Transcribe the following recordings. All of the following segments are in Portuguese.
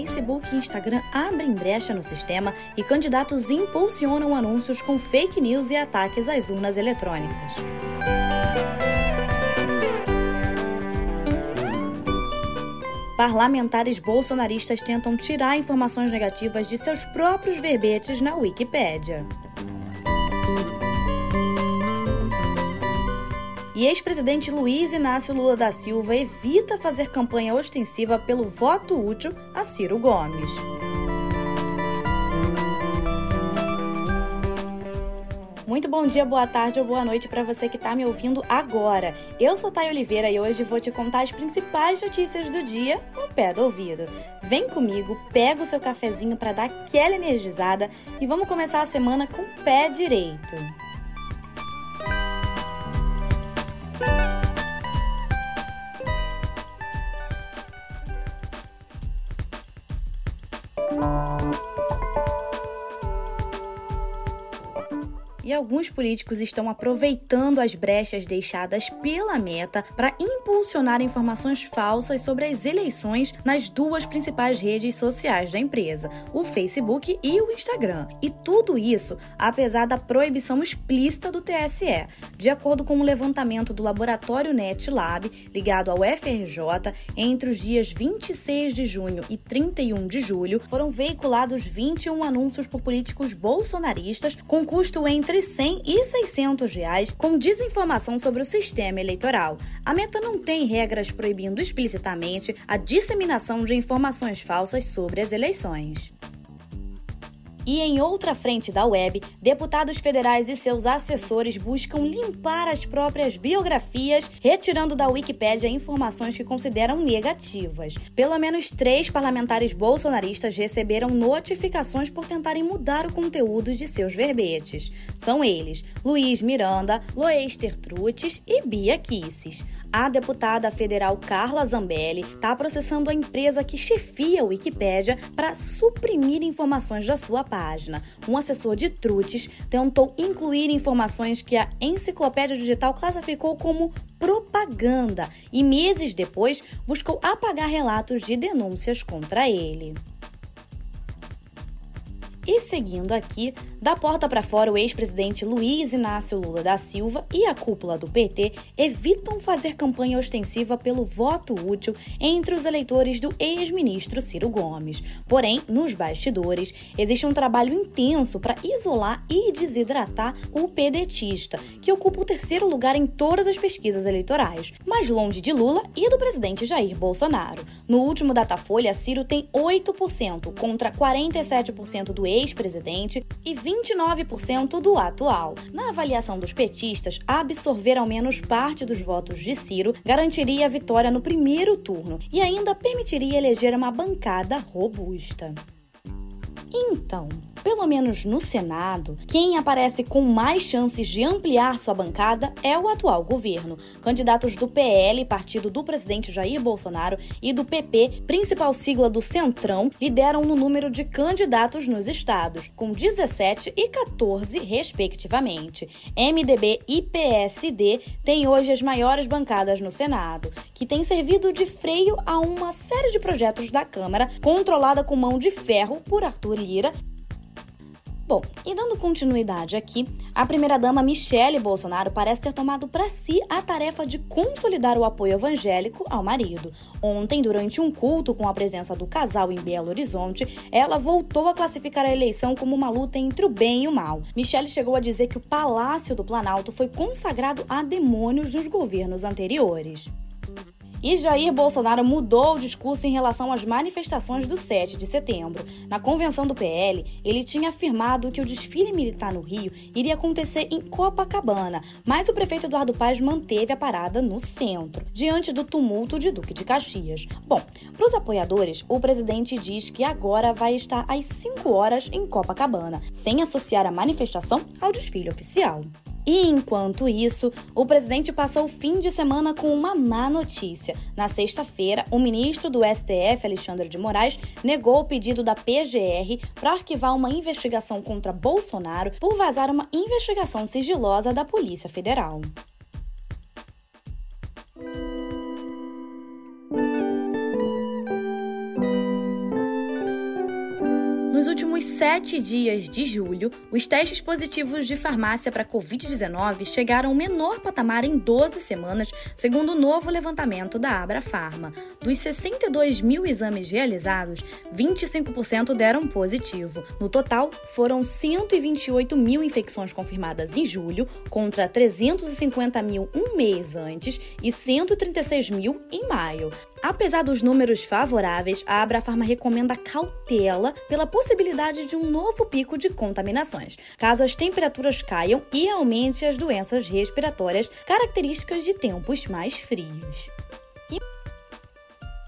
Facebook e Instagram abrem brecha no sistema e candidatos impulsionam anúncios com fake news e ataques às urnas eletrônicas. Parlamentares bolsonaristas tentam tirar informações negativas de seus próprios verbetes na Wikipédia. E ex-presidente Luiz Inácio Lula da Silva evita fazer campanha ostensiva pelo voto útil a Ciro Gomes. Muito bom dia, boa tarde ou boa noite para você que está me ouvindo agora. Eu sou Thay Oliveira e hoje vou te contar as principais notícias do dia no pé do ouvido. Vem comigo, pega o seu cafezinho para dar aquela energizada e vamos começar a semana com o pé direito. Alguns políticos estão aproveitando as brechas deixadas pela meta para impulsionar informações falsas sobre as eleições nas duas principais redes sociais da empresa, o Facebook e o Instagram. E tudo isso apesar da proibição explícita do TSE. De acordo com o um levantamento do laboratório NetLab, ligado ao FRJ, entre os dias 26 de junho e 31 de julho, foram veiculados 21 anúncios por políticos bolsonaristas com custo entre 100 e 600 reais com desinformação sobre o sistema eleitoral. A meta não tem regras proibindo explicitamente a disseminação de informações falsas sobre as eleições. E em outra frente da web, deputados federais e seus assessores buscam limpar as próprias biografias, retirando da Wikipédia informações que consideram negativas. Pelo menos três parlamentares bolsonaristas receberam notificações por tentarem mudar o conteúdo de seus verbetes. São eles Luiz Miranda, Loester Trutes e Bia Kisses. A deputada federal Carla Zambelli está processando a empresa que chefia a Wikipédia para suprimir informações da sua página. Um assessor de Trutes tentou incluir informações que a Enciclopédia Digital classificou como propaganda e meses depois buscou apagar relatos de denúncias contra ele. E seguindo aqui, da porta para fora, o ex-presidente Luiz Inácio Lula da Silva e a cúpula do PT evitam fazer campanha ostensiva pelo voto útil entre os eleitores do ex-ministro Ciro Gomes. Porém, nos bastidores, existe um trabalho intenso para isolar e desidratar o pedetista, que ocupa o terceiro lugar em todas as pesquisas eleitorais, mais longe de Lula e do presidente Jair Bolsonaro. No último Datafolha, Ciro tem 8% contra 47% do ex ex-presidente e 29% do atual. Na avaliação dos petistas, absorver ao menos parte dos votos de Ciro garantiria a vitória no primeiro turno e ainda permitiria eleger uma bancada robusta. Então, pelo menos no Senado, quem aparece com mais chances de ampliar sua bancada é o atual governo. Candidatos do PL, partido do presidente Jair Bolsonaro, e do PP, principal sigla do Centrão, lideram no número de candidatos nos estados, com 17 e 14, respectivamente. MDB e PSD têm hoje as maiores bancadas no Senado, que tem servido de freio a uma série de projetos da Câmara, controlada com mão de ferro por Arthur Lira Bom, e dando continuidade aqui, a primeira-dama Michele Bolsonaro parece ter tomado para si a tarefa de consolidar o apoio evangélico ao marido. Ontem, durante um culto com a presença do casal em Belo Horizonte, ela voltou a classificar a eleição como uma luta entre o bem e o mal. Michele chegou a dizer que o Palácio do Planalto foi consagrado a demônios nos governos anteriores. E Jair Bolsonaro mudou o discurso em relação às manifestações do 7 de setembro. Na convenção do PL, ele tinha afirmado que o desfile militar no Rio iria acontecer em Copacabana, mas o prefeito Eduardo Paz manteve a parada no centro, diante do tumulto de Duque de Caxias. Bom, para os apoiadores, o presidente diz que agora vai estar às 5 horas em Copacabana, sem associar a manifestação ao desfile oficial. E enquanto isso, o presidente passou o fim de semana com uma má notícia. Na sexta-feira, o ministro do STF, Alexandre de Moraes, negou o pedido da PGR para arquivar uma investigação contra Bolsonaro por vazar uma investigação sigilosa da Polícia Federal. Sete dias de julho, os testes positivos de farmácia para Covid-19 chegaram ao menor patamar em 12 semanas, segundo o novo levantamento da Abra Pharma. Dos 62 mil exames realizados, 25% deram positivo. No total, foram 128 mil infecções confirmadas em julho, contra 350 mil um mês antes e 136 mil em maio. Apesar dos números favoráveis, a Abrafarma recomenda cautela pela possibilidade de um novo pico de contaminações, caso as temperaturas caiam e aumente as doenças respiratórias características de tempos mais frios.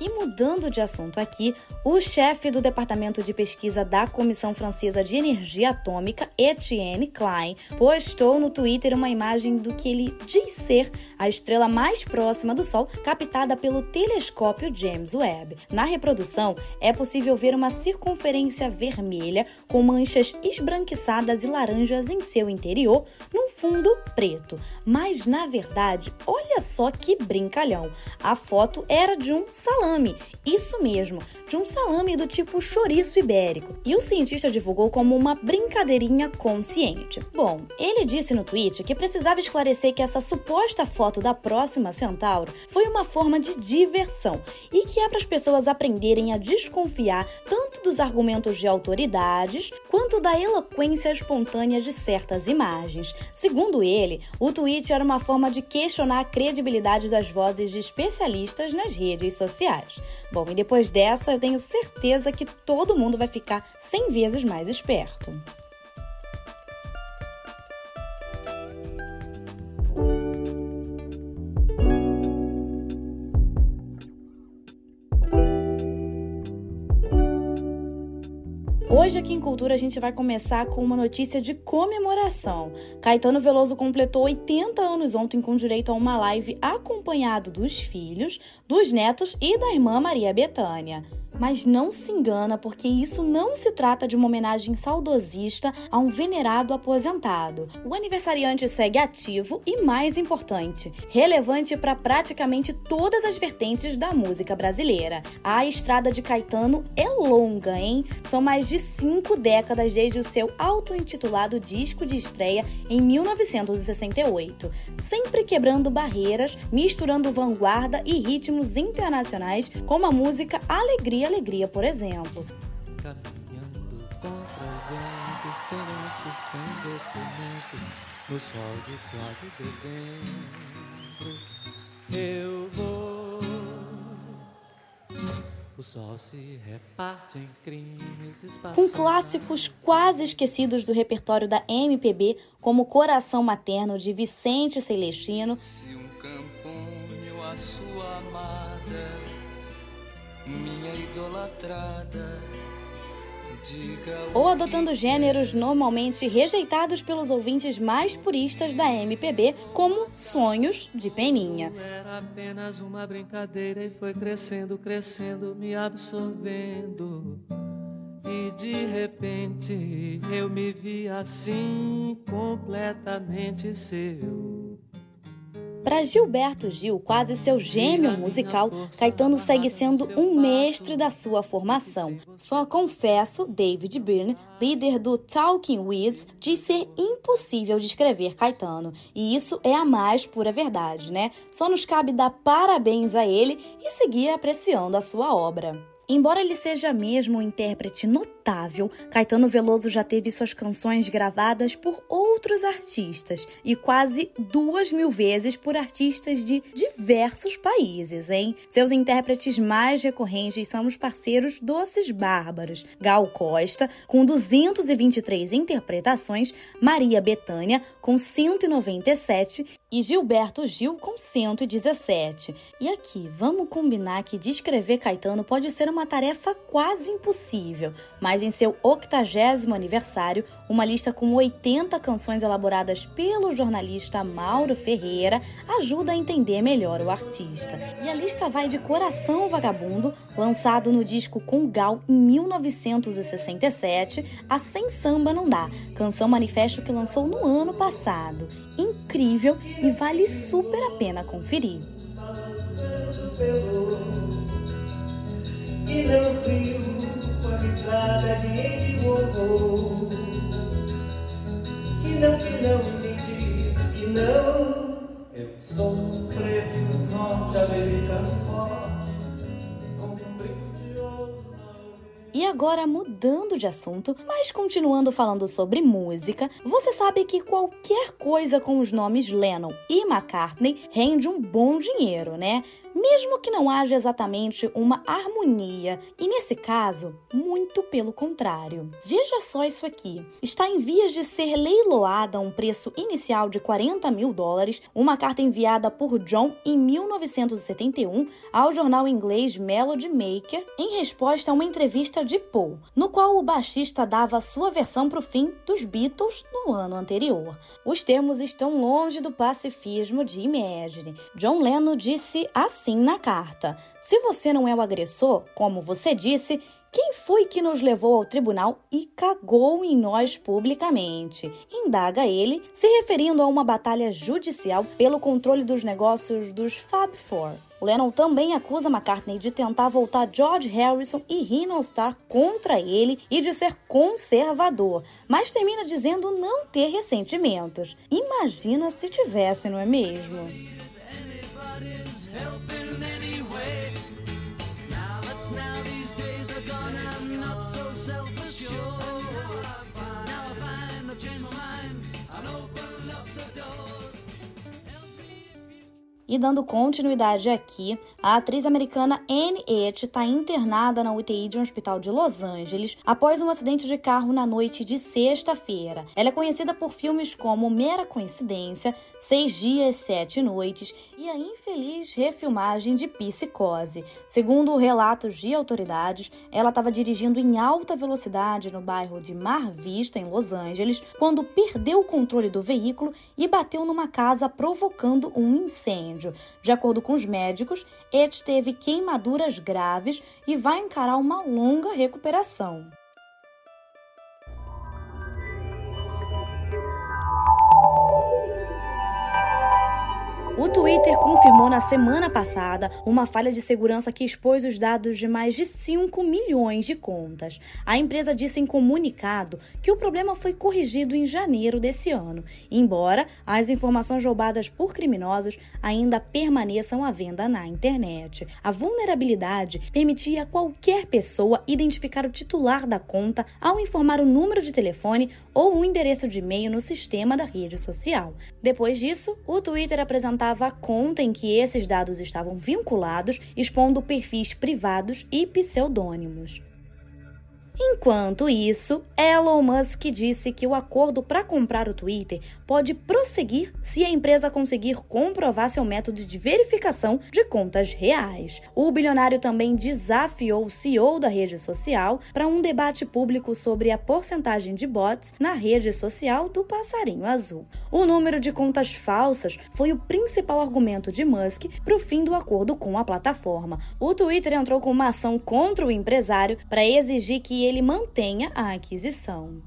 E mudando de assunto aqui, o chefe do Departamento de Pesquisa da Comissão Francesa de Energia Atômica, Etienne Klein, postou no Twitter uma imagem do que ele diz ser a estrela mais próxima do Sol, captada pelo telescópio James Webb. Na reprodução, é possível ver uma circunferência vermelha com manchas esbranquiçadas e laranjas em seu interior, num fundo preto. Mas na verdade, olha só que brincalhão! A foto era de um salão salame, isso mesmo, de um salame do tipo chouriço ibérico. E o cientista divulgou como uma brincadeirinha consciente. Bom, ele disse no tweet que precisava esclarecer que essa suposta foto da próxima Centauro foi uma forma de diversão e que é para as pessoas aprenderem a desconfiar tanto dos argumentos de autoridades quanto da eloquência espontânea de certas imagens. Segundo ele, o tweet era uma forma de questionar a credibilidade das vozes de especialistas nas redes sociais. Bom, e depois dessa, eu tenho certeza que todo mundo vai ficar 100 vezes mais esperto. Hoje aqui em Cultura a gente vai começar com uma notícia de comemoração. Caetano Veloso completou 80 anos ontem com direito a uma live acompanhado dos filhos, dos netos e da irmã Maria Bethânia. Mas não se engana, porque isso não se trata de uma homenagem saudosista a um venerado aposentado. O aniversariante segue ativo e, mais importante, relevante para praticamente todas as vertentes da música brasileira. A estrada de Caetano é longa, hein? São mais de cinco décadas desde o seu auto-intitulado disco de estreia em 1968, sempre quebrando barreiras, misturando vanguarda e ritmos internacionais, como a música Alegria alegria, por exemplo. Caminhando contra o vento, silêncio sem documento, no sol de quase dezembro, eu vou. O sol se reparte em crimes Com clássicos quase esquecidos do repertório da MPB, como Coração Materno de Vicente Celestino. Se um Ou adotando gêneros normalmente rejeitados pelos ouvintes mais puristas da MPB, como Sonhos de Peninha. Era apenas uma brincadeira e foi crescendo, crescendo, me absorvendo. E de repente eu me vi assim, completamente seu. Para Gilberto Gil, quase seu gêmeo musical, Caetano segue sendo um mestre da sua formação. Fã confesso, David Byrne, líder do Talking Weeds, diz ser impossível descrever Caetano. E isso é a mais pura verdade, né? Só nos cabe dar parabéns a ele e seguir apreciando a sua obra. Embora ele seja mesmo um intérprete notável, Caetano Veloso já teve suas canções gravadas por outros artistas e quase duas mil vezes por artistas de diversos países, hein? Seus intérpretes mais recorrentes são os parceiros Doces Bárbaros, Gal Costa, com 223 interpretações, Maria Bethânia, com 197 e Gilberto Gil, com 117. E aqui, vamos combinar que descrever Caetano pode ser uma tarefa quase impossível, mas em seu 80 aniversário, uma lista com 80 canções elaboradas pelo jornalista Mauro Ferreira ajuda a entender melhor o artista. E a lista vai de Coração Vagabundo, lançado no disco com Gal em 1967, a Sem Samba Não Dá, canção manifesto que lançou no ano passado. Incrível e vale super a pena conferir e não viu a risada de Warhol. Que não, que não, me diz que não. Eu sou preto norte-americano forte, E agora, mudando de assunto, mas continuando falando sobre música, você sabe que qualquer coisa com os nomes Lennon e McCartney rende um bom dinheiro, né? Mesmo que não haja exatamente uma harmonia, e nesse caso, muito pelo contrário. Veja só isso aqui: está em vias de ser leiloada a um preço inicial de 40 mil dólares uma carta enviada por John em 1971 ao jornal inglês Melody Maker em resposta a uma entrevista de Paul, no qual o baixista dava sua versão para o fim dos Beatles no ano anterior. Os termos estão longe do pacifismo de Imagine. John Lennon disse assim na carta: Se você não é o agressor, como você disse, quem foi que nos levou ao tribunal e cagou em nós publicamente? Indaga ele, se referindo a uma batalha judicial pelo controle dos negócios dos Fab Four. Lennon também acusa McCartney de tentar voltar George Harrison e Ringo Starr contra ele e de ser conservador, mas termina dizendo não ter ressentimentos. Imagina se tivesse, não é mesmo? E dando continuidade aqui, a atriz americana Anne Etch está internada na UTI de um hospital de Los Angeles após um acidente de carro na noite de sexta-feira. Ela é conhecida por filmes como Mera Coincidência, Seis Dias, Sete Noites e a infeliz refilmagem de Psicose. Segundo relatos de autoridades, ela estava dirigindo em alta velocidade no bairro de Mar Vista, em Los Angeles, quando perdeu o controle do veículo e bateu numa casa, provocando um incêndio. De acordo com os médicos, Ed teve queimaduras graves e vai encarar uma longa recuperação. O Twitter confirmou na semana passada uma falha de segurança que expôs os dados de mais de 5 milhões de contas. A empresa disse em comunicado que o problema foi corrigido em janeiro desse ano, embora as informações roubadas por criminosos ainda permaneçam à venda na internet. A vulnerabilidade permitia a qualquer pessoa identificar o titular da conta ao informar o número de telefone ou o endereço de e-mail no sistema da rede social. Depois disso, o Twitter apresentava a conta em que esses dados estavam vinculados, expondo perfis privados e pseudônimos. Enquanto isso, Elon Musk disse que o acordo para comprar o Twitter pode prosseguir se a empresa conseguir comprovar seu método de verificação de contas reais. O bilionário também desafiou o CEO da rede social para um debate público sobre a porcentagem de bots na rede social do passarinho azul. O número de contas falsas foi o principal argumento de Musk para o fim do acordo com a plataforma. O Twitter entrou com uma ação contra o empresário para exigir que ele mantenha a aquisição.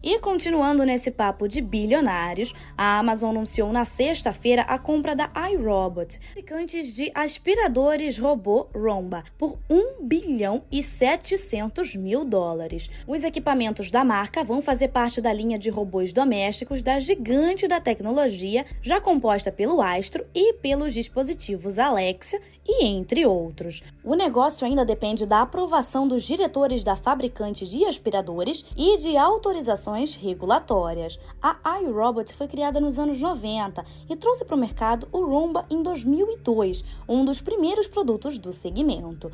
E continuando nesse papo de bilionários, a Amazon anunciou na sexta-feira a compra da iRobot, fabricantes de aspiradores robô Roomba, por 1 bilhão e 700 mil dólares. Os equipamentos da marca vão fazer parte da linha de robôs domésticos da gigante da tecnologia, já composta pelo Astro e pelos dispositivos Alexa e entre outros. O negócio ainda depende da aprovação dos diretores da fabricante de aspiradores e de autorizações regulatórias. A iRobot foi criada nos anos 90 e trouxe para o mercado o Roomba em 2002, um dos primeiros produtos do segmento.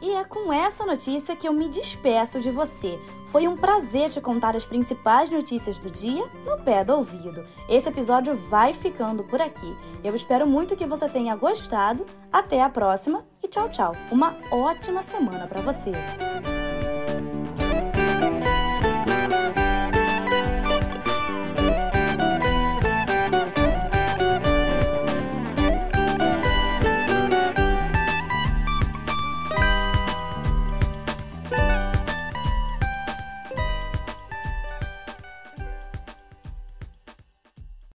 E é com essa notícia que eu me despeço de você. Foi um prazer te contar as principais notícias do dia no pé do ouvido. Esse episódio vai ficando por aqui. Eu espero muito que você tenha gostado. Até a próxima e tchau, tchau. Uma ótima semana para você.